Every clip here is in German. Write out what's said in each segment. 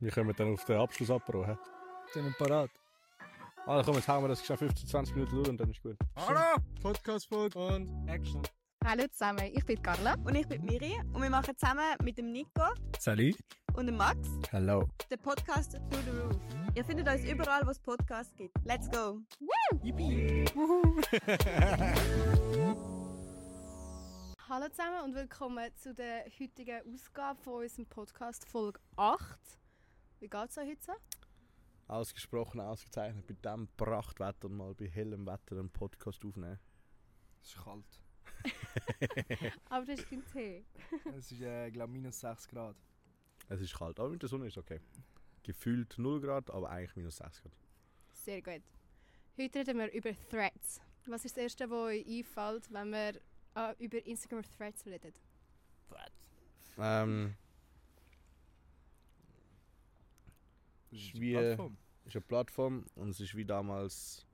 Wir kommen dann auf den Abschluss abbrauchen. Sind wir parat? Ah, komm, jetzt hauen wir das schon 15, 20 Minuten durch und dann ist gut. Hallo! Podcast-Folge und Action. Hallo zusammen, ich bin Carla. Und ich bin Miri und wir machen zusammen mit dem Nico Salut! und dem Max Hello. den Podcast Through the Roof. Ihr findet uns überall, wo es Podcasts gibt. Let's go! Hallo zusammen und willkommen zu der heutigen Ausgabe von unserem Podcast Folge 8. Wie geht es euch heute so? Ausgesprochen, ausgezeichnet. Bei diesem Prachtwetter mal bei hellem Wetter einen Podcast aufnehmen. Es ist kalt. Aber das ist dein Tee. Es ist, äh, glaube minus 6 Grad. Es ist kalt, aber mit der Sonne ist okay. Gefühlt 0 Grad, aber eigentlich minus 6 Grad. Sehr gut. Heute reden wir über Threads. Was ist das Erste, was euch einfällt, wenn wir äh, über Instagram Threads reden? Ähm, Das ist wie- ist eine Plattform und es ist wie damals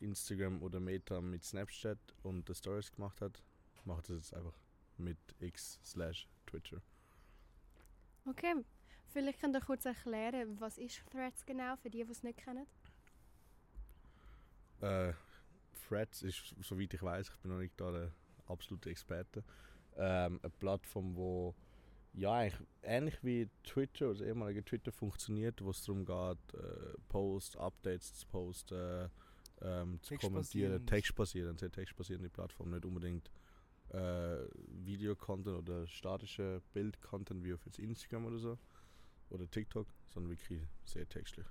Instagram oder Meta mit Snapchat und die Stories gemacht hat, macht es jetzt einfach mit X slash Twitter. Okay, vielleicht könnt ihr kurz erklären, was ist Threads genau, für die, die es nicht kennen? Äh, Threads ist, soweit ich weiß, ich bin noch nicht da der absolute Experte, ähm, eine Plattform, wo ja eigentlich ähnlich wie Twitter oder das ehemalige Twitter funktioniert, wo es darum geht, äh, Posts, Updates zu posten, ähm, zu kommentieren, Textbasierend. sehr textbasierende Plattform, nicht unbedingt äh, Video-Content oder statische Bild-Content wie auf jetzt Instagram oder so oder TikTok, sondern wirklich sehr textlich.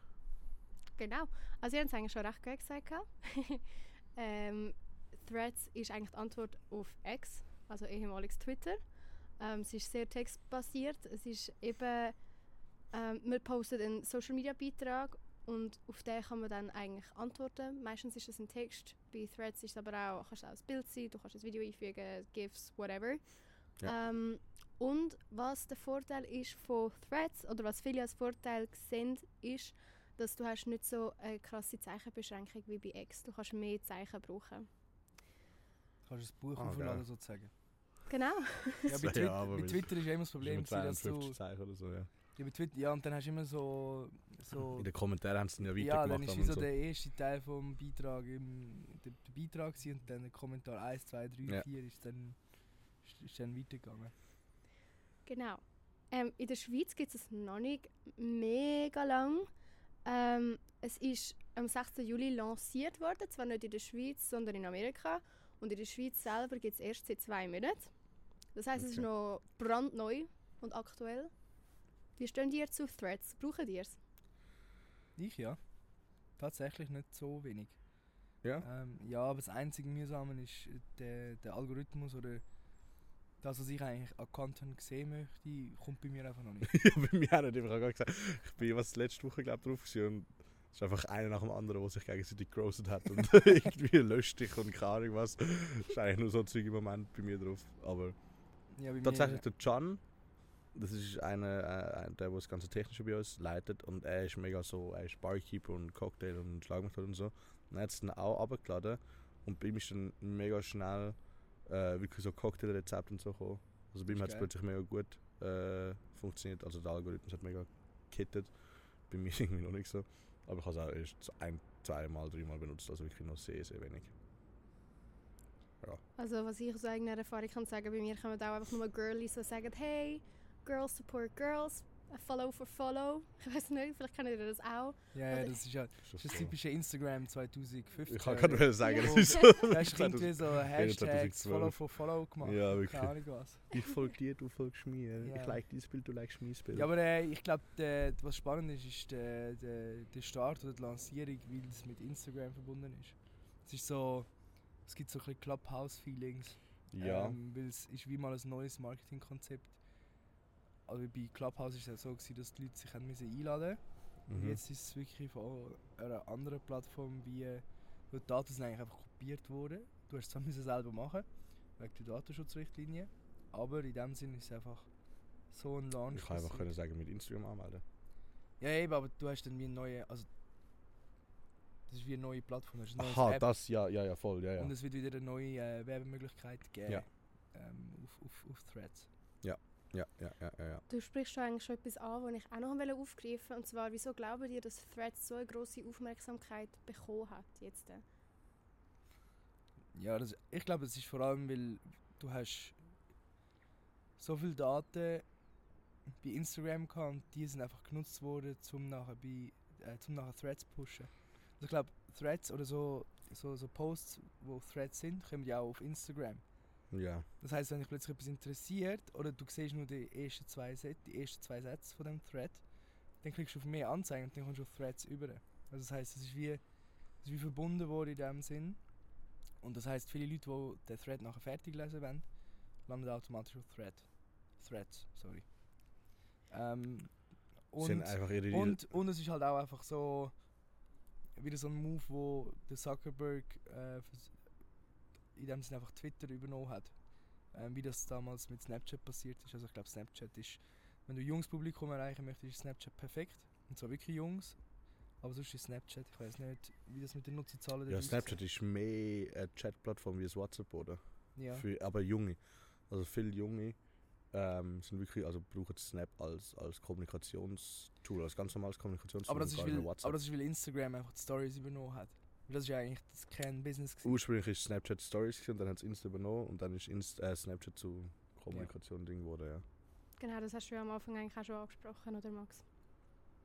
Genau. Also ihr habt es eigentlich schon recht gut gesagt. ähm, Threads ist eigentlich die Antwort auf X, also ehemaliges Twitter. Ähm, es ist sehr textbasiert. Es ist eben, ähm, man postet einen Social Media Beitrag und auf den kann man dann eigentlich antworten. Meistens ist es ein Text. Bei Threads ist es aber auch, kannst du auch ein Bild sein, du kannst ein Video einfügen, GIFs, whatever. Ja. Ähm, und was der Vorteil ist von Threads oder was viele als Vorteil sehen, ist, dass du hast nicht so eine krasse Zeichenbeschränkung wie bei X. Du kannst mehr Zeichen brauchen. Kannst du das Buch Ah, aufladen sozusagen. Genau. Ja, bei, Ja, Twi aber bei Twitter ist ja immer das Problem, mit dass du... 52 Zeichen oder so, ja. Ja, bei Twitter, ja, und dann hast du immer so... so In den Kommentaren haben sie es ja ja, dann weitergemacht. ist wie so so. der erste Teil vom Beitrag im, der, der Beitrag gewesen und dann der Kommentar 1, 2, 3, Ja. 4 ist dann, ist, ist dann weitergegangen. Genau. Ähm, in der Schweiz gibt es es noch nicht mega lang. Ähm, es ist am 6. Juli lanciert worden, zwar nicht in der Schweiz, sondern in Amerika. Und in der Schweiz selber gibt es erst seit zwei Monaten. Das heißt, es ist Okay. noch brandneu und aktuell. Wie stehen ihr zu Threads? Brauchen ihr es? Ich ja. Tatsächlich nicht so wenig. Ja? Ähm, ja, aber das einzige Mühsame ist äh, der, der Algorithmus oder das, was ich eigentlich an Content sehen möchte, kommt bei mir einfach noch nicht. ja, bei mir auch nicht. Ich habe gerade gesagt, ich bin was letzte Woche glaub, drauf gewesen und es ist einfach einer nach dem anderen, der sich gegenseitig gerostet hat und irgendwie löscht dich und keine Ahnung was. Das ist eigentlich nur so ein Zeug im Moment bei mir drauf. Aber Ja, tatsächlich der Can, das ist einer, äh, der, der das ganze Technische bei uns leitet und er ist mega so, er ist Barkeeper und Cocktail und Schlagmethode und so. Und er hat es dann auch abgeladen und bei ihm ist dann mega schnell äh, wirklich so Cocktailrezept und so gekommen. Also bei ihm hat es plötzlich mega gut äh, funktioniert, also der Algorithmus hat mega gekittet. Bei mir irgendwie noch nicht so. Aber ich habe es auch erst ein, zweimal, dreimal benutzt, also wirklich noch sehr, sehr wenig. Also was ich aus eigener Erfahrung kann sagen, bei mir kommen auch einfach nur Girlies, die sagen, hey, Girls support Girls, a follow for follow. Ich weiß nicht, vielleicht kennt ihr das auch. Ja, ja, das ist ja Ist das, das ist typische Instagram 2015. Ich kann gerade sagen, Ja. das ist so. Da hast du irgendwie so Hashtags 2012. Follow for Follow gemacht. Ja, wirklich. Keine Ahnung was. Ich folge dir, du folgst mir. Ja. Ich like dieses Bild, du likest mein Bild. Ja, aber äh, ich glaube, was spannend ist, ist der, der, der Start oder die Lancierung, weil es mit Instagram verbunden ist. Es ist so, es gibt so ein bisschen Clubhouse-Feelings. ja. Ähm, weil es ist wie mal ein neues Marketingkonzept. Also bei Clubhouse ist es ja so, gewesen, dass die Leute sich haben müssen einladen mussten. Und Mhm. jetzt ist es wirklich von einer anderen Plattform, wie, wo die Daten sind eigentlich einfach kopiert wurden. Du hast es müssen selber machen, wegen der Datenschutzrichtlinie, aber in dem Sinne ist es einfach so ein Launch. Ich kann einfach können sagen, mit Instagram anmelden. Ja, eben, aber du hast dann wie neue, also das ist wie eine neue Plattform, das Aha, App das, ja, ja, ja, voll, ja, ja. und es wird wieder eine neue äh, Werbemöglichkeit geben Ja. ähm, auf, auf, auf Threads. Ja, ja, ja, ja. ja. Du sprichst schon eigentlich schon etwas an, was ich auch noch aufgreifen Und zwar, wieso glauben ihr, dass Threads so eine grosse Aufmerksamkeit bekommen hat jetzt? Ja, das, ich glaube, es ist vor allem, weil du hast so viele Daten bei Instagram gehabt und die sind einfach genutzt worden, um nachher, bei, äh, zum nachher Threads zu pushen. Also ich glaube, Threads oder so, so, so Posts, wo Threads sind, kommen ja auch auf Instagram. Ja, Das heißt, wenn dich plötzlich etwas interessiert oder du siehst nur die ersten zwei, Set, die ersten zwei Sätze von dem Thread, dann klickst du auf mehr Anzeigen und dann kommst du auf Threads über. Also das heißt, es ist wie, es ist wie verbunden worden in dem Sinn. Und das heißt, viele Leute, die den Thread nachher fertig lesen wollen, landen automatisch auf Thread. Threads, sorry. Ähm, sind und, und, und es ist halt auch einfach so wieder so ein Move, wo der Zuckerberg äh, in dem Sinne einfach Twitter übernommen hat. Ähm, wie das damals mit Snapchat passiert ist. Also ich glaube Snapchat ist, wenn du junges Publikum erreichen möchtest, ist Snapchat perfekt. Und zwar wirklich Jungs. Aber sonst ist Snapchat, ich weiß nicht, wie das mit den Nutzerzahlen Ja, dort Snapchat ist mehr eine Chatplattform wie das WhatsApp, oder? Ja. Für, aber junge. Also viele junge ähm, sind wirklich, also brauchen Snap als, als Kommunikationstool, als ganz normales Kommunikationstool. aber, das ist, WhatsApp. aber das ist, weil Instagram einfach die Stories übernommen hat. Weil das ist ja eigentlich das Kernbusiness. gewesen. Ursprünglich ist Snapchat Stories gewesen, und dann hat es Insta übernommen und dann ist Inst äh, Snapchat zu Kommunikation Ding geworden, ja. Genau, das hast du ja am Anfang eigentlich auch schon angesprochen, oder Max?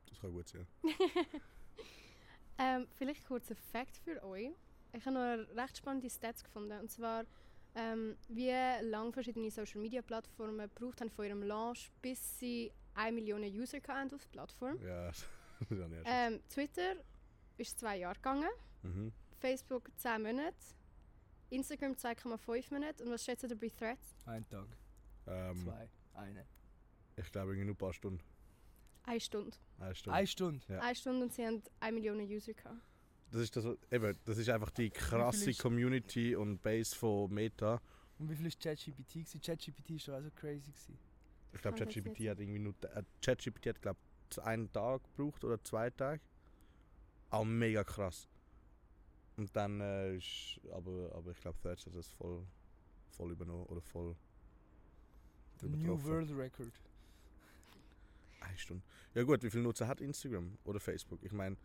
Das kann gut sein. ähm, vielleicht kurz ein Fact für euch. Ich habe noch eine recht spannende Stats gefunden. Und zwar, ähm, wie lange verschiedene Social Media Plattformen gebraucht haben von ihrem Launch, bis sie 1 Million User hatten auf der Plattform. Ja, das. Ähm, Twitter ist zwei Jahre gegangen, Mhm. Facebook 10 Monate, Instagram 2,5 Monate. Und was schätzt ihr bei Threads? Ein Tag, Ähm, zwei, eine. ich glaube, irgendwie nur ein paar Stunden. Eine Stunde. Eine Stunde. Eine Stunde. Ja. Eine Stunde und sie haben 1 Million User gehabt. Das ist, das, eben, das ist einfach die krasse Community und Base von Meta. Und wie viel ist ChatGPT? gewesen? ChatGPT ist doch auch so crazy. Gewesen. Ich glaube, ChatGPT hat irgendwie nur. Äh, ChatGPT hat, glaube ich, einen Tag gebraucht oder zwei Tage. Auch mega krass. Und dann äh, ist. Aber, aber ich glaube, Threads hat das voll, voll übernommen oder voll. New. World Record. Eine Stunde. Ja, gut, wie viele Nutzer hat Instagram oder Facebook? Ich meine,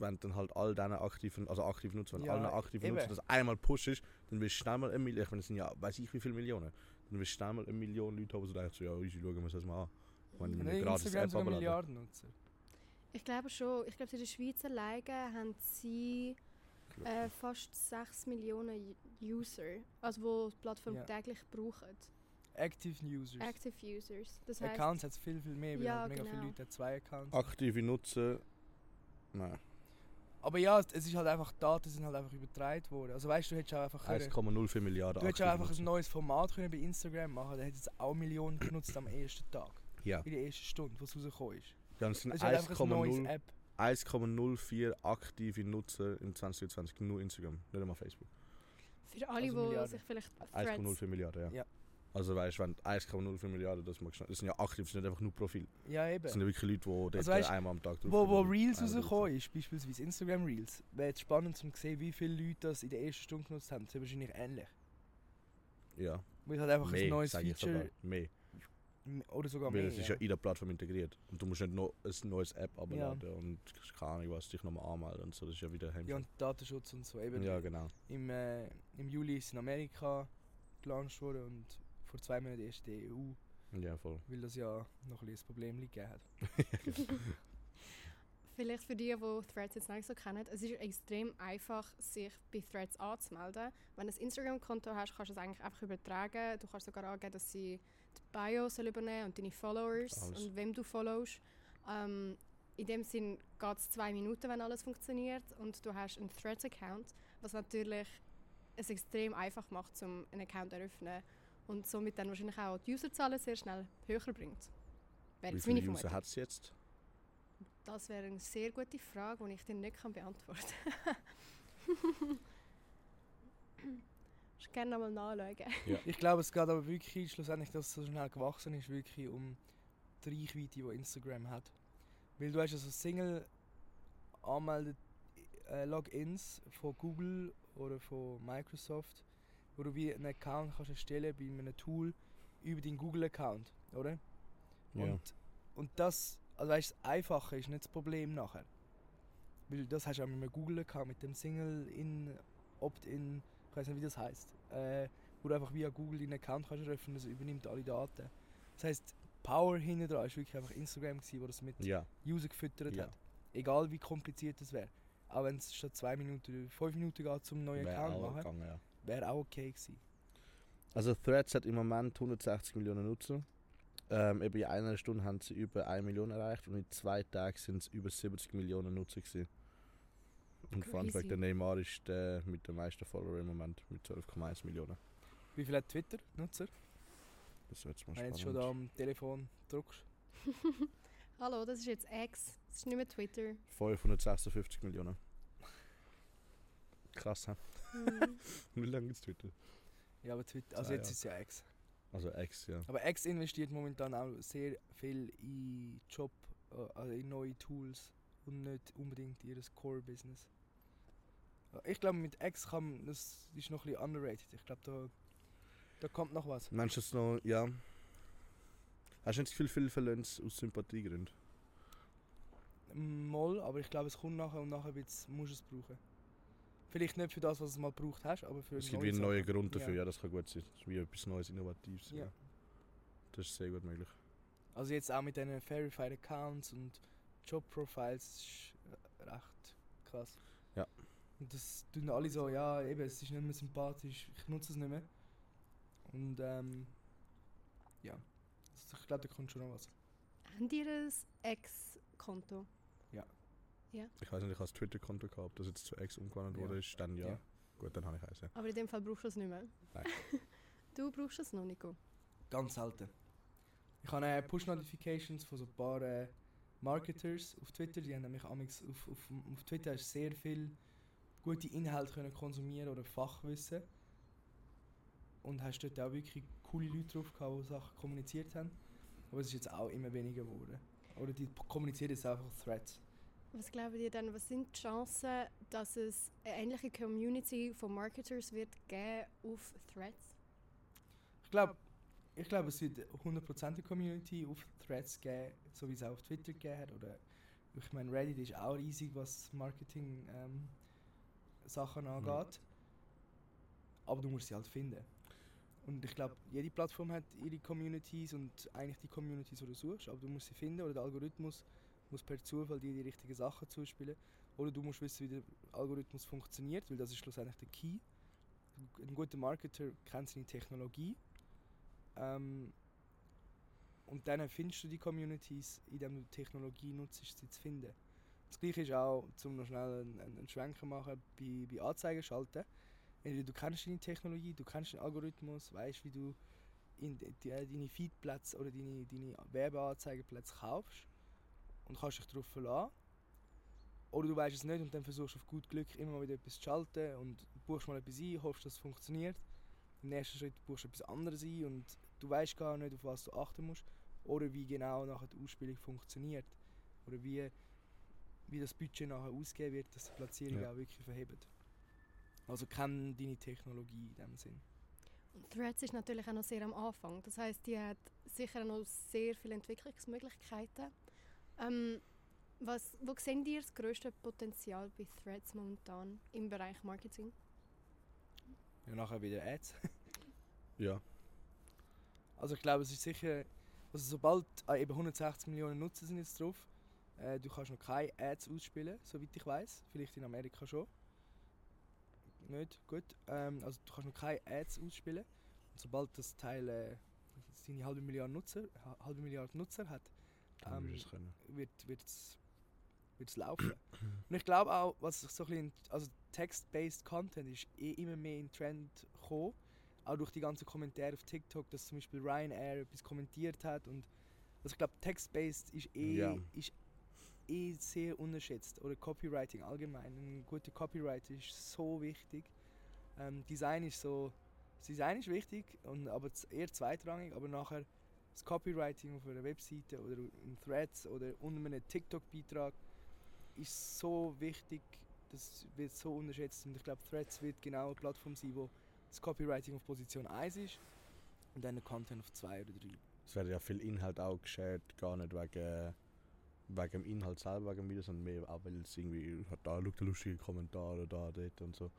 wenn dann halt all deine aktiven, also aktive Nutzer, wenn Ja, alle aktiven eben. Nutzer das einmal pushst, dann wirst du schnell mal eine Million. Ich meine, das sind ja, weiß ich wie viele Millionen. Dann wirst du schnell mal eine Million Leute haben, die denken so, ja, easy, schauen wir uns das mal an. Wenn ich mir gratis Instagram App sogar. Milliarden Nutzer. Ich glaube schon. Ich glaube, in der Schweiz alleine haben sie äh, fast 6 Millionen User, also wo die Plattform Ja. täglich brauchen. Active Users. Active Users. Das heißt, Accounts hat es viel, viel mehr, weil Ja, halt mega genau. viele Leute haben zwei Accounts. Aktive Nutzer. Nein. Aber ja, es ist halt einfach, die Daten sind halt einfach übertragen worden. Also weißt du, du hättest auch einfach können, 1,04 Milliarden du hättest auch einfach ein neues Format können bei Instagram machen, da hätte es auch Millionen genutzt am ersten Tag. Ja, In der ersten Stunde, wo es rausgekommen ist. ja und es sind Es ist halt einfach ein neues 1,0 App. 1,04 aktive Nutzer in 2020 nur Instagram, nicht einmal Facebook. für alle, Also die sich vielleicht Threads... 1,04 Milliarden, ja. Ja. Also weißt du, wenn 1,04 Milliarden, das, magst du nicht- das sind ja aktiv, das sind nicht einfach nur Profil. Ja, eben. Das sind ja wirklich Leute, die dort Also weisst, einmal am Tag drauf Wo, wo Reels rausgekommen ist, beispielsweise Instagram Reels, wäre jetzt spannend zu sehen, wie viele Leute das in der ersten Stunde genutzt haben. Das ist wahrscheinlich ähnlich. Ja, Weil es halt einfach ein mehr, neues ich sogar. Feature Mehr. oder sogar Weil mehr. es ist ja in der Plattform integriert. Und du musst nicht noch ein neues App abladen und keine Ahnung was, dich nochmal anmelden und so. Das ist ja wieder ja, und Datenschutz und so. Eben Ja, genau. im, äh, Im Juli ist es in Amerika gelauncht worden und vor zwei Monaten erst der EU, Ja, voll. weil das ja noch ein Problem gegeben hat. Vielleicht für die, die Threads jetzt nicht so kennen, es ist extrem einfach, sich bei Threads anzumelden. Wenn du ein Instagram-Konto hast, kannst du es eigentlich einfach übertragen. Du kannst sogar angeben, dass sie die Bio soll übernehmen und deine Followers Alles. und wem du followst. Ähm, in dem Sinn geht es zwei Minuten, wenn alles funktioniert und du hast einen Threads-Account, was natürlich es extrem einfach macht, um einen Account zu eröffnen und somit dann wahrscheinlich auch die Userzahlen sehr schnell höher bringt. Wäre Wie viele User hat es jetzt? Das wäre eine sehr gute Frage, die ich dir nicht kann beantworten kann. Ich gerne nochmal nachschauen. Ich glaube, es geht aber wirklich schlussendlich, dass es so schnell gewachsen ist, wirklich um die Reichweite, die Instagram hat. Weil du hast also Single anmeldet äh, Logins von Google oder von Microsoft, wo du wie einen Account kannst erstellen bei einem Tool über deinen Google-Account. oder? Ja. Und, und das, also weißt, das Einfache ist nicht das Problem nachher. Weil das hast du auch mit einem Google gehabt, mit dem Single-In, Opt-in, ich weiß nicht wie das heißt. Äh, wo du einfach via Google deinen Account kannst öffnen, das übernimmt alle Daten. Das heisst, Power hinten dran ist wirklich einfach Instagram gewesen, wo das mit ja. User gefüttert Ja. hat. Egal wie kompliziert das wäre. Auch wenn es statt zwei Minuten, fünf Minuten geht, zum neuen Account machen, gegangen, ja. Wäre auch okay gewesen. Also Threads hat im Moment 160 Millionen Nutzer. Ähm, eben in einer Stunde haben sie über 1 Million erreicht und in zwei Tagen sind es über 70 Millionen Nutzer gewesen. Und Fun Crazy. Fact, der Neymar ist der mit den meisten Follower im Moment mit 12,1 Millionen. Wie viel hat Twitter-Nutzer? Das wird mal Wenn du jetzt schon spannend. da am Telefon drückst. Hallo, das ist jetzt X. Das ist nicht mehr Twitter. 556 Millionen. Krass, hä? Mhm. Wie lange gibt's Twitter? Ja, aber Twitter, also Zwei jetzt Jahre. ist es ja X. Also X, ja. Aber X investiert momentan auch sehr viel in Job, also in neue Tools und nicht unbedingt in ihr Core-Business. Ja, Ich glaube, mit X kann man- das ist noch ein bisschen underrated. Ich glaube, da, da kommt noch was. Meinst du es noch, ja. Hast du nicht das Gefühl, viel verlieren sie aus Sympathiegründen? Moll, aber ich glaube, es kommt nachher und nachher wird's, musst du es brauchen. Vielleicht nicht für das, was du mal gebraucht hast, aber für Es gibt neue wie einen neuen. Grund dafür, Ja. ja. das kann gut sein. Das ist wie etwas Neues, Innovatives. Ja. Das ist sehr gut möglich. Also jetzt auch mit diesen Verified Accounts und Job-Profiles ist äh, recht krass. Ja. Und das tun alle so, ja eben, es ist nicht mehr sympathisch, ich nutze es nicht mehr. Und ähm, ja, also ich glaube, da kommt schon noch was. Habt ihr ein X-Konto? Ich weiß nicht, ich habe das Twitter-Konto gehabt, ob das jetzt zu X umgewandelt Ja. wurde, ist dann ja. Ja. Gut, dann habe ich eins, ja. Aber in dem Fall brauchst du es nicht mehr. Nein. du brauchst es noch, Nico. Ganz selten. Ich habe äh, Push-Notifications von so ein paar äh, Marketers auf Twitter, die haben nämlich amigs auf, auf, auf Twitter hast sehr viel gute Inhalte können konsumieren oder Fachwissen. Und hast dort auch wirklich coole Leute drauf gehabt, die Sachen kommuniziert haben. Aber es ist jetzt auch immer weniger geworden. Oder die kommunizieren jetzt einfach Threads. Was glaubt ihr denn, was sind die Chancen, dass es eine ähnliche Community von Marketers wird geben auf Threads? Ich glaube, ich glaub, es wird 100% Community auf Threads geben, so wie es auch auf Twitter gegeben hat. Oder ich meine, Reddit ist auch riesig, was Marketing ähm, Sachen angeht. Aber du musst sie halt finden. Und ich glaube, jede Plattform hat ihre Communities und eigentlich die Communities, die du suchst, aber du musst sie finden oder der Algorithmus muss per Zufall dir die richtigen Sachen zuspielen. Oder du musst wissen, wie der Algorithmus funktioniert, weil das ist schlussendlich der Key. Ein guter Marketer kennt seine Technologie. Ähm, und dann findest du die Communities, indem du Technologie nutzt, sie zu finden. Das gleiche ist auch, um noch schnell einen, einen Schwenker machen, bei, bei Anzeigen schalten. Entweder du kennst deine Technologie, du kennst den Algorithmus, weißt wie du in die, deine Feedplätze oder deine, deine Werbeanzeigeplätze kaufst und kannst dich darauf verlassen. Oder du weißt es nicht und dann versuchst du auf gut Glück immer mal wieder etwas zu schalten und buchst mal etwas ein, hoffst, dass es funktioniert. Im nächsten Schritt buchst du etwas anderes ein und du weißt gar nicht, auf was du achten musst. Oder wie genau nachher die Ausspielung funktioniert. Oder wie, wie das Budget nachher ausgeben wird, dass die Platzierung Ja. auch wirklich verhebt. Also kenn deine Technologie in dem Sinn. Und Threads ist natürlich auch noch sehr am Anfang. Das heißt, die hat sicher noch sehr viele Entwicklungsmöglichkeiten. Ähm, was, wo seht ihr das grösste Potenzial bei Threads momentan im Bereich Marketing? Ja, nachher wieder Ads. Ja. Also ich glaube, es ist sicher, also sobald äh, eben 160 Millionen Nutzer sind jetzt drauf, äh, du kannst noch keine Ads ausspielen, soweit ich weiß. Vielleicht in Amerika schon. Nicht, gut. Ähm, also du kannst noch keine Ads ausspielen. Und sobald das Teil äh, seine halbe Milliarde Nutzer, ha- halbe Milliarde Nutzer hat, ähm, du es wird wird's, wird's laufen. Und ich glaube auch, was so ein bisschen, also Text-based Content ist eh immer mehr in Trend gekommen. Auch durch die ganzen Kommentare auf TikTok, dass zum Beispiel Ryanair etwas kommentiert hat und also ich glaube Text-based ist eh, Ja. ist eh sehr unterschätzt oder Copywriting allgemein. Ein guter Copywriter ist so wichtig. Ähm, Design ist so, das Design ist wichtig, und, aber eher zweitrangig, aber nachher das Copywriting auf einer Webseite oder in Threads oder unter einem TikTok-Beitrag ist so wichtig, das wird so unterschätzt und ich glaube Threads wird genau eine Plattform sein, wo das Copywriting auf Position 1 ist und dann der Content auf 2 oder 3. es werden ja viel Inhalt auch geshared, gar nicht wegen, wegen dem Inhalt selber, wegen dem Video, sondern mehr auch, weil es irgendwie, da schaut ein lustiger Kommentar oder da, dort und so.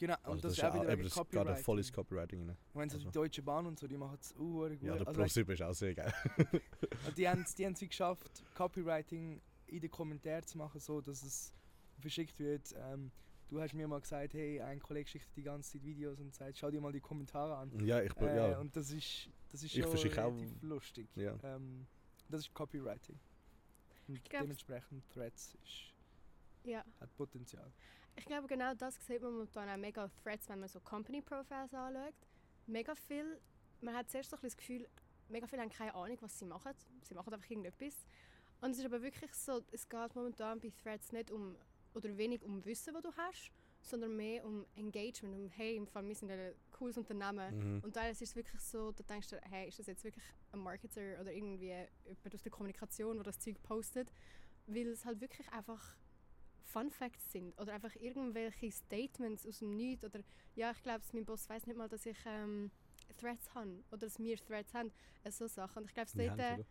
Genau, Also und das, ist auch wieder wegen das geht auch Copyright. voll ins Copywriting rein. Wenn so also. die Deutsche Bahn und so, die machen es uh, gut. Ja, der also, Pro 7 ist auch sehr geil. Also die haben die haben es wie geschafft, Copywriting in den Kommentaren zu machen, so dass es verschickt wird. Ähm, du hast mir mal gesagt, hey, ein Kollege schickt die ganze Zeit Videos und sagt, schau dir mal die Kommentare an. Ja, ich bin, Äh, ja. Und das ist, das ist Ich schon verschicke auch- relativ lustig. Ja. Ähm, das ist Copywriting. Und glaub- dementsprechend Threads ist, Ja. hat Potenzial. Ich glaube, genau das sieht man momentan auch mega auf Threads, wenn man so Company Profiles anschaut. Mega viel, man hat zuerst so ein das Gefühl, mega viele haben keine Ahnung, was sie machen. Sie machen einfach irgendetwas. Und es ist aber wirklich so, es geht momentan bei Threads nicht um, oder wenig um Wissen, das du hast, sondern mehr um Engagement, um hey, im Fall, wir sind ein cooles Unternehmen. Mhm. Und teilweise ist es wirklich so, da denkst du, hey, ist das jetzt wirklich ein Marketer oder irgendwie jemand aus der Kommunikation, der das Zeug postet? Weil es halt wirklich einfach Fun Facts sind oder einfach irgendwelche Statements aus dem Nichts oder ja, ich glaube, mein Boss weiß nicht mal, dass ich ähm, Threads habe oder dass wir Threads haben, äh, so Sachen. Und ich glaube, Wir dort, äh?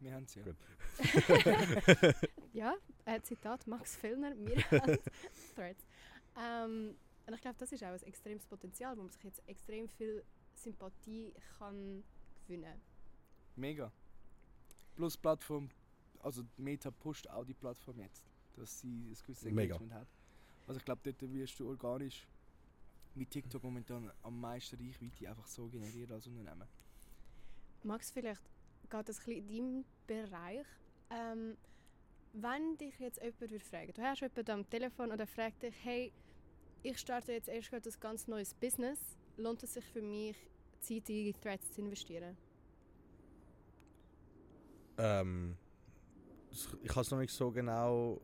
Wir haben es ja. Ja, äh, Zitat Max Fellner, wir haben Threads. Ähm, und ich glaube, das ist auch ein extremes Potenzial, wo man sich jetzt extrem viel Sympathie kann gewinnen Mega. Plus Plattform, also Meta pusht auch die Plattform jetzt, dass sie ein gewisses Mega. Engagement hat. Also ich glaube, dort wirst du organisch mit TikTok momentan am meisten Reichweite einfach so generieren als Unternehmen. Max, vielleicht geht das ein bisschen in deinem Bereich. Ähm, wenn dich jetzt jemand würde fragen, du hast jemanden am Telefon oder fragt dich, hey, ich starte jetzt erst gerade ein ganz neues Business, lohnt es sich für mich, Zeit in Threads zu investieren? Ähm, ich kann es noch nicht so genau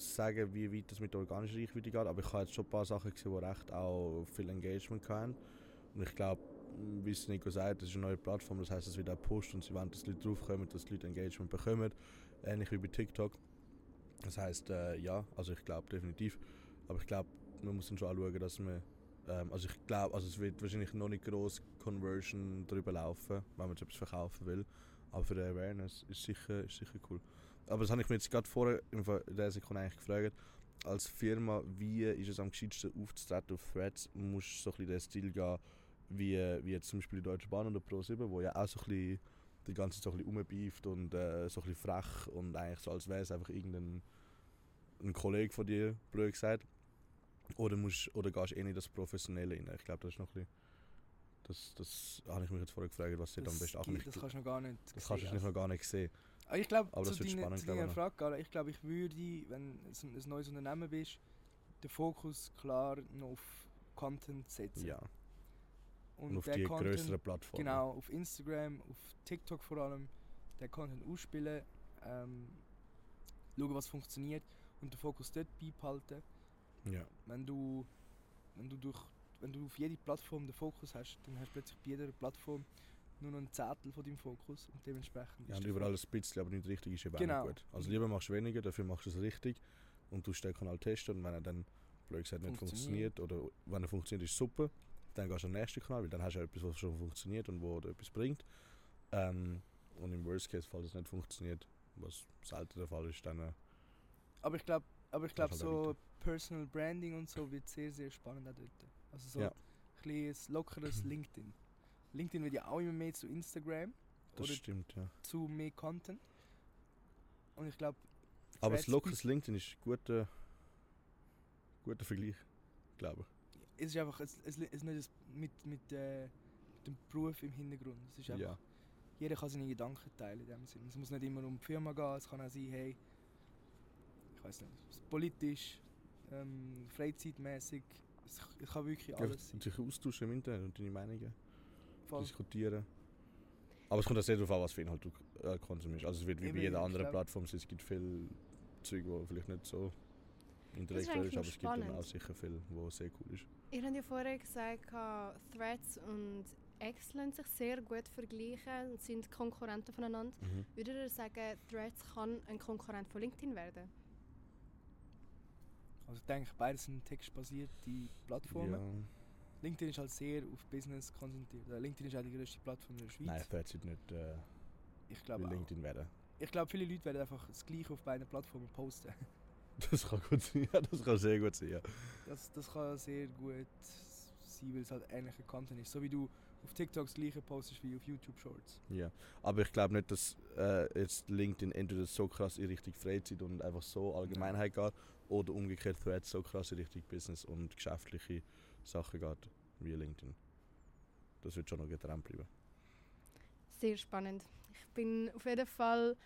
sagen, wie weit das mit der organischen Reichweite geht, aber ich habe jetzt schon ein paar Sachen gesehen, die recht auch viel Engagement haben. Und ich glaube, wie es Nico sagt, das ist eine neue Plattform, das heißt, es wird auch pusht und sie wollen, dass die Leute draufkommen, dass die Leute Engagement bekommen. Ähnlich wie bei TikTok. Das heißt, äh, ja, also ich glaube definitiv. Aber ich glaube, man muss dann schon anschauen, dass man. Ähm, also ich glaube, also es wird wahrscheinlich noch nicht groß Conversion drüber laufen, wenn man etwas verkaufen will. Aber für die Awareness ist sicher, ist sicher cool. Aber das habe ich mir jetzt gerade vorher in der Sekunde eigentlich gefragt. Als Firma, wie ist es am gescheitsten aufzutreten auf Threads? Muss so ein bisschen den Stil gehen, wie, wie jetzt zum Beispiel die Deutsche Bahn oder Pro7, wo ja auch so ein bisschen die ganze Zeit so ein bisschen rumbeeft und äh, so ein bisschen frech und eigentlich so als wäre es einfach irgendein ein Kollege von dir, blöd gesagt. Oder, musst, oder gehst du eh nicht das Professionelle rein? Ich glaube, das ist noch ein bisschen... Das, das habe ich mich jetzt vorher gefragt, was dort am besten geht- ankommt. das kannst du noch gar nicht Das kannst du nicht noch gar nicht sehen. Ich glaube, Aber zu das wird deiner, spannend, zu deiner. Frage, Gara, ich glaube, ich würde, wenn du ein, neues Unternehmen bist, den Fokus klar noch auf Content setzen. Ja. Und, Und, auf die Content, größeren Plattformen. Genau, auf Instagram, auf TikTok vor allem, den Content ausspielen, ähm, schauen, was funktioniert und den Fokus dort beibehalten. Ja. Wenn du, wenn du, durch, wenn du auf jede Plattform den Fokus hast, dann hast du plötzlich bei jeder Plattform nur noch ein Zettel von deinem Fokus und dementsprechend ja ist und überall ein bisschen, aber nicht richtig ist eben auch Genau. nicht gut. Also lieber machst du weniger, dafür machst du es richtig und du den Kanal testen und wenn er dann blöd gesagt nicht Funktioniert. oder wenn er funktioniert, ist super, dann gehst du am nächsten Kanal, weil dann hast du etwas, was schon funktioniert und wo etwas bringt. Ähm, und im Worst Case, falls es nicht funktioniert, was selten der Fall ist, dann äh, Aber ich glaube, aber ich glaube halt so weiter. Personal Branding und so wird sehr, sehr spannend auch dort. Also so Ja. ein kleines, lockeres LinkedIn. LinkedIn wird ja auch immer mehr zu Instagram das stimmt, ja. zu mehr Content. Und ich glaube, Aber das lockeres LinkedIn ist ein guter, guter Vergleich, glaube ich. es ist einfach, es, es, es ist nicht das mit, mit, äh, dem Beruf im Hintergrund. Es ist einfach, Ja. jeder kann seine Gedanken teilen in dem Sinne. Es muss nicht immer um die Firma gehen, es kann auch sein, hey, ich weiß nicht, politisch, ähm, freizeitmäßig, es, kann wirklich alles sein. sich austauschen im Internet und deine Meinungen Voll. diskutieren. Aber es kommt auch sehr darauf an, was für Inhalt du äh, konsumierst. Also es wird wie Eben, bei jeder ich anderen Plattform sein. Es gibt viel Zeug, wo vielleicht nicht so intellektuell ist, aber es gibt dann auch sicher viel, wo sehr cool ist. Ihr habt ja vorher gesagt, Threads und X lassen sich sehr gut vergleichen und sind Konkurrenten voneinander. Würdet ihr sagen, Threads kann ein Konkurrent von LinkedIn werden? Also ich denke, beides sind textbasierte Plattformen. LinkedIn ist halt sehr auf Business konzentriert. Äh, LinkedIn ist auch die grösste Plattform in der Schweiz. Nein, Threads ist nicht, äh, Ich glaube auch. LinkedIn werden. Ich glaube, viele Leute werden einfach das Gleiche auf beiden Plattformen posten. Das kann gut sein, ja, das kann sehr gut sein, ja. Das, das kann sehr gut sein, weil es halt ähnlicher Content ist. So wie du auf TikTok das gleiche postest wie auf YouTube Shorts. ja. Aber ich glaube nicht, dass äh, jetzt LinkedIn entweder so krass in Richtung Freizeit und einfach so Allgemeinheit geht oder umgekehrt Threads so krass in Richtung Business und geschäftliche Sachen geht wie LinkedIn. Das wird schon noch getrennt bleiben. Sehr spannend. Ich bin auf jeden Fall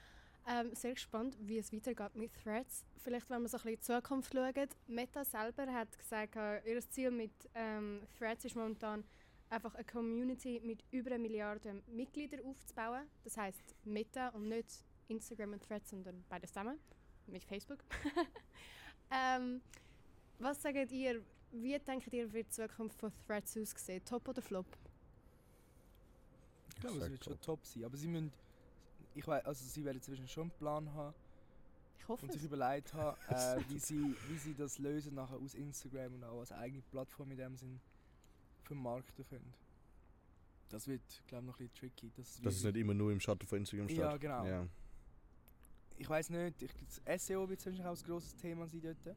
ähm, sehr gespannt, wie es weitergeht mit Threads. Vielleicht, wenn wir so ein bisschen in die Zukunft schauen. Meta selber hat gesagt, äh, ihr Ziel mit ähm, Threads ist momentan einfach eine Community mit über eine Milliarde Mitgliedern aufzubauen. Das heißt Meta und nicht Instagram und Threads, sondern beides zusammen mit Facebook. ähm, was sagt ihr? Wie denkt ihr, wird die Zukunft von Threads aussehen? Top oder Flop? Ich glaube, es wird schon top. top sein. Aber sie müssen. Ich weiß, also sie werden zwischen schon einen Plan haben Ich hoffe und sich es. überlegt haben, äh, wie, sie, wie sie das lösen nachher aus Instagram und auch als eigene Plattform in dem Sinn vermarkten können. Das wird, glaube ich, noch ein bisschen tricky. Das, Dass es nicht immer nur im Schatten von Instagram steht. Ja, genau. Ja. ich weiß nicht, ich, das SEO wird wahrscheinlich auch ein grosses Thema sein dort.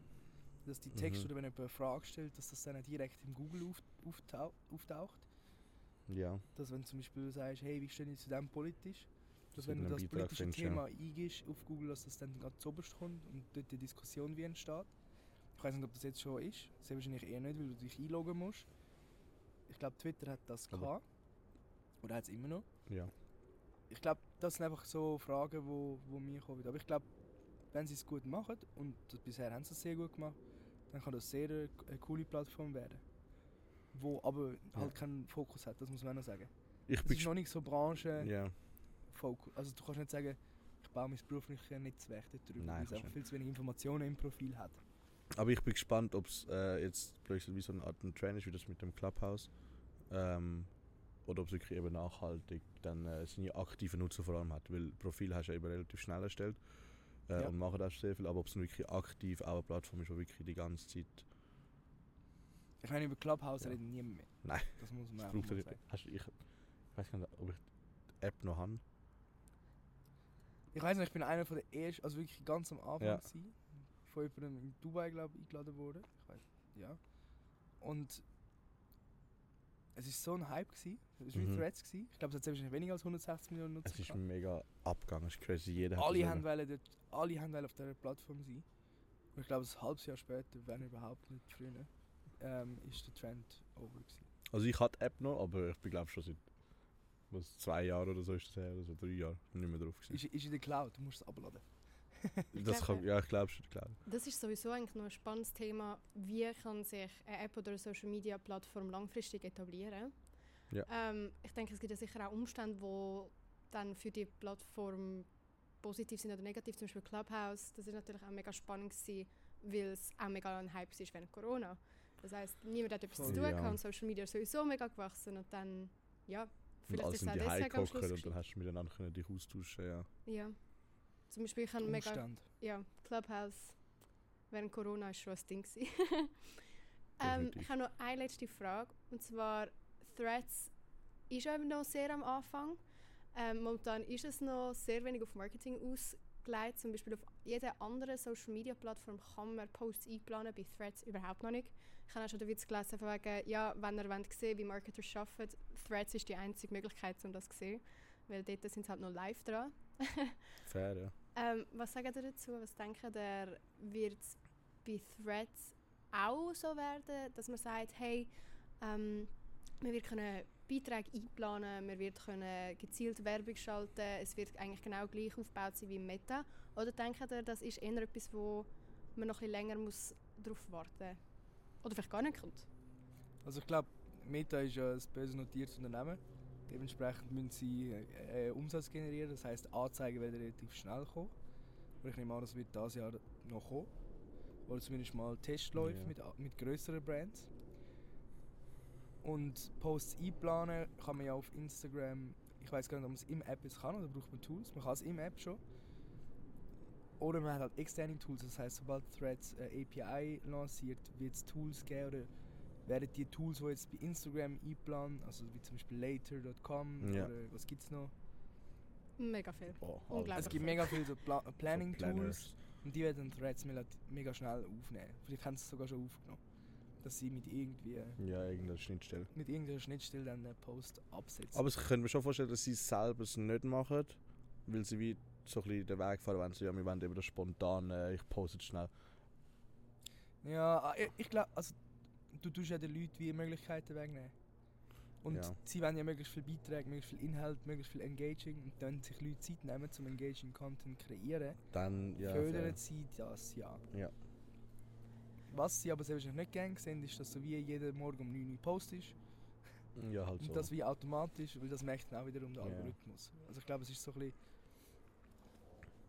Dass die Texte Mhm. oder wenn jemand eine Frage stellt, dass das dann direkt im Google auf, auftau auftaucht. ja. Dass wenn du zum Beispiel sagst, hey, wie stehen ich zu dem politisch? Dass wenn du das Beitrag politische findest, ja. Thema eingibst auf Google, dass das dann ganz zuoberst kommt und dort die Diskussion wie entsteht. Ich weiß nicht, ob das jetzt schon ist. Sehr wahrscheinlich eher nicht, weil du dich einloggen musst. Ich glaube, Twitter hat das Aber- gehabt. Oder hat es immer noch. ja. Ich glaube, das sind einfach so Fragen, wo, wo mir kommen. Aber ich glaube, wenn sie es gut machen, und bisher haben sie es sehr gut gemacht, dann kann das sehr eine, eine coole Plattform werden. Wo aber halt keinen Fokus hat, das muss man auch noch sagen. Ich Es bin ist noch nicht so Branche ja. Fokus. Also du kannst nicht sagen, ich baue mein berufliches Netzwerk dort drüber, Nein, weil es einfach nicht. viel zu wenig Informationen im Profil hat. Aber ich bin gespannt, ob es äh, jetzt plötzlich wie so eine Art ein Trend ist, wie das mit dem Clubhouse. Ähm, oder ob es wirklich eben nachhaltig dann äh, seine aktiven Nutzer vor allem hat. Weil Profil hast du ja eben relativ schnell erstellt äh, Ja. und machen das sehr viel. Aber ob es wirklich aktiv auch eine Plattform ist, die wirklich die ganze Zeit. Ich meine, über Clubhouse Ja. redet niemand mehr. Nein. Das muss man Das auch mal sagen. hast, du- ich, ich weiß gar nicht, ob ich die App noch habe. Ich weiß nicht, ich bin einer von der ersten, also wirklich ganz am Anfang Ja. gewesen, von jemandem in Dubai, glaube ich, eingeladen worden. Ich weiß, ja. Und es ist so ein Hype gewesen. Es war wie Mhm. Threads gewesen. Ich glaube, es hat wahrscheinlich weniger als 160 Millionen Nutzer. Es ist gehabt. mega abgegangen, es ist crazy. Jeder alle haben wollen dort, alle haben wollen auf dieser Plattform sein. Und ich glaube, ein halbes Jahr später, wenn überhaupt nicht früher, ähm, ist der Trend over gewesen. Also ich hatte die App noch, aber ich bin glaube schon seit was, zwei Jahren oder so ist das her, oder so drei Jahre nicht mehr drauf gewesen. Ist, ist in der Cloud, du musst es abladen. Ich Das kann, ja, ich glaube schon, klar. Das ist sowieso eigentlich noch ein spannendes Thema. Wie kann sich eine App oder eine Social Media Plattform langfristig etablieren? Ja. Ähm, ich denke, es gibt ja sicher auch Umstände, wo dann für die Plattform positiv sind oder negativ. Zum Beispiel Clubhouse. Das ist natürlich auch mega spannend gewesen, weil es auch mega ein Hype ist während Corona. Das heißt, niemand hat etwas zu Voll. tun Ja. gehabt und Social Media ist sowieso mega gewachsen und dann, ja, Und vielleicht alle ist es auch deswegen am Schluss und dann hast du miteinander können dich austauschen, ja. Ja. Zum Beispiel, ich habe mega ja, Clubhouse während Corona ist schon ein Ding. gewesen. ähm, ich habe noch eine letzte Frage. Und zwar, Threads ist eben noch sehr am Anfang. Ähm, momentan ist es noch sehr wenig auf Marketing ausgelegt. Zum Beispiel auf jeder anderen Social Media Plattform kann man Posts einplanen, bei Threads überhaupt noch nicht. Ich habe auch schon den Witz gelesen, von wegen, ja, wenn ihr wollt sehen wie Marketers arbeiten, Threads ist die einzige Möglichkeit, um das zu sehen. Weil dort sind sie halt noch live dran. Fair, ja. Ähm, was sagt ihr dazu? Was denkt ihr, wird es bei Threads auch so werden, dass man sagt, hey, ähm, wir können Beiträge einplanen, wir wird können gezielt Werbung schalten, es wird eigentlich genau gleich aufgebaut sein wie im Meta? Oder denkt ihr, das ist eher etwas, wo man noch ein bisschen länger muss darauf warten Oder vielleicht gar nicht kommt? Also ich glaube, Meta ist ja ein börsennotiertes Unternehmen. Dementsprechend müssen sie äh, äh, Umsatz generieren, das heißt Anzeigen werden relativ schnell kommen. Und ich nehme an, das wird dieses Jahr noch kommen. Oder zumindest mal Testläufe Ja. mit, mit größeren Brands. Und Posts einplanen kann man ja auf Instagram, ich weiß gar nicht, ob man es im App jetzt kann oder braucht man Tools. Man kann es im App schon. Oder man hat halt externe Tools, das heißt, sobald Threads eine API lanciert, wird es Tools geben oder werden die Tools, die jetzt bei Instagram einplanen, also wie zum Beispiel later.com Ja. oder was gibt es noch? Mega viel. Oh, Unglaublich. Es gibt mega viele so Pla Planning-Tools Planners. und die werden Threads mega, mega schnell aufnehmen. Vielleicht haben sie es sogar schon aufgenommen. Dass sie mit irgendwie Ja, irgendeine Schnittstelle. mit irgendeiner Schnittstelle dann einen Post absetzen. Aber ich könnte mir schon vorstellen, dass sie es selber es nicht machen, weil sie wie so ein bisschen den Weg fahren, wenn sie ja, wir wollen eben das spontan, äh, ich poste es schnell. Ja, ah, ich, ich glaube, also du tust ja den Leuten wie Möglichkeiten wegnehmen. Und Ja. sie wollen ja möglichst viel Beiträge, möglichst viel Inhalt, möglichst viel Engaging. Und wenn sich Leute Zeit nehmen, zum Engaging Content kreieren, Dann, ja. fördern sie das ja. Ja. Was sie aber sehr wahrscheinlich nicht gerne sehen, ist, dass so wie jeden Morgen um 9 Uhr postest. Ja, halt Und so. das wie automatisch, weil das merkt dann auch wiederum der. Algorithmus. Also ich glaube, es ist so ein bisschen...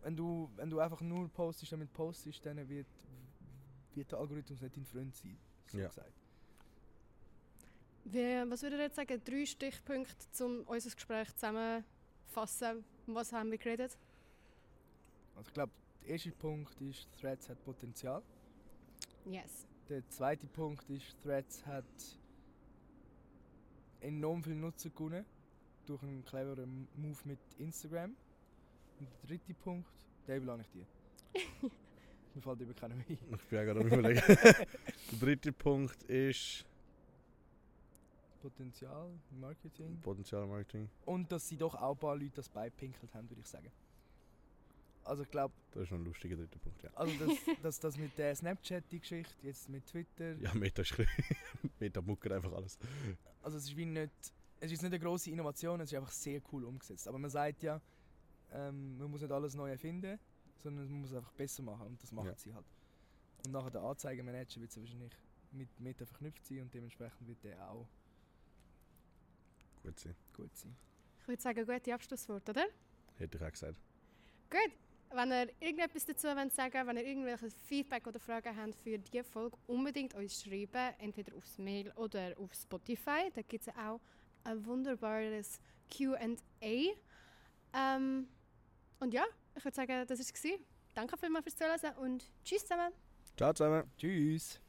Wenn du, wenn du einfach nur postest, damit postest, dann wird, wird der Algorithmus nicht dein Freund sein. So Ja. gesagt. Wie, was würdet ihr jetzt sagen? Drei Stichpunkte, um unser Gespräch zusammenfassen. Was haben wir geredet? Also ich glaube, der erste Punkt ist, Threads hat Potenzial. Yes. Der zweite Punkt ist, Threads hat enorm viel Nutzer gewonnen durch einen cleveren Move mit Instagram. Und der dritte Punkt, den überlasse ich dir. Mir fällt über keinen mehr ein. Ich bin ja gerade am überlegen. der dritte Punkt ist Potenzial, Marketing. Potenzialmarketing. Und dass sie doch auch ein paar Leute das beipinkelt haben, würde ich sagen. Also ich glaube, Das ist noch ein lustiger dritter Punkt, ja. also das, das, das mit der Snapchat-Geschichte, jetzt mit Twitter, Ja, Meta ist Meta muckert einfach alles. also es ist wie nicht, es ist nicht eine große Innovation, es ist einfach sehr cool umgesetzt. Aber man sagt ja, ähm, man muss nicht alles neu erfinden, sondern man muss es einfach besser machen und das machen Ja. sie halt. Und nachher der Anzeigemanager wird sie wahrscheinlich mit Meta verknüpft sein und dementsprechend wird der auch Gut sein. gut sein. Ich würde sagen, gute Abschlussworte, oder? Hätte ich auch gesagt. Gut. Wenn ihr irgendetwas dazu wollt sagen wenn ihr irgendwelches Feedback oder Fragen habt für diese Folge, unbedingt uns schreiben, entweder aufs Mail oder auf Spotify. Da gibt es auch ein wunderbares QA. Ähm, und ja, ich würde sagen, das war es. Danke vielmals fürs Zuhören und tschüss zusammen. Ciao zusammen. Tschüss!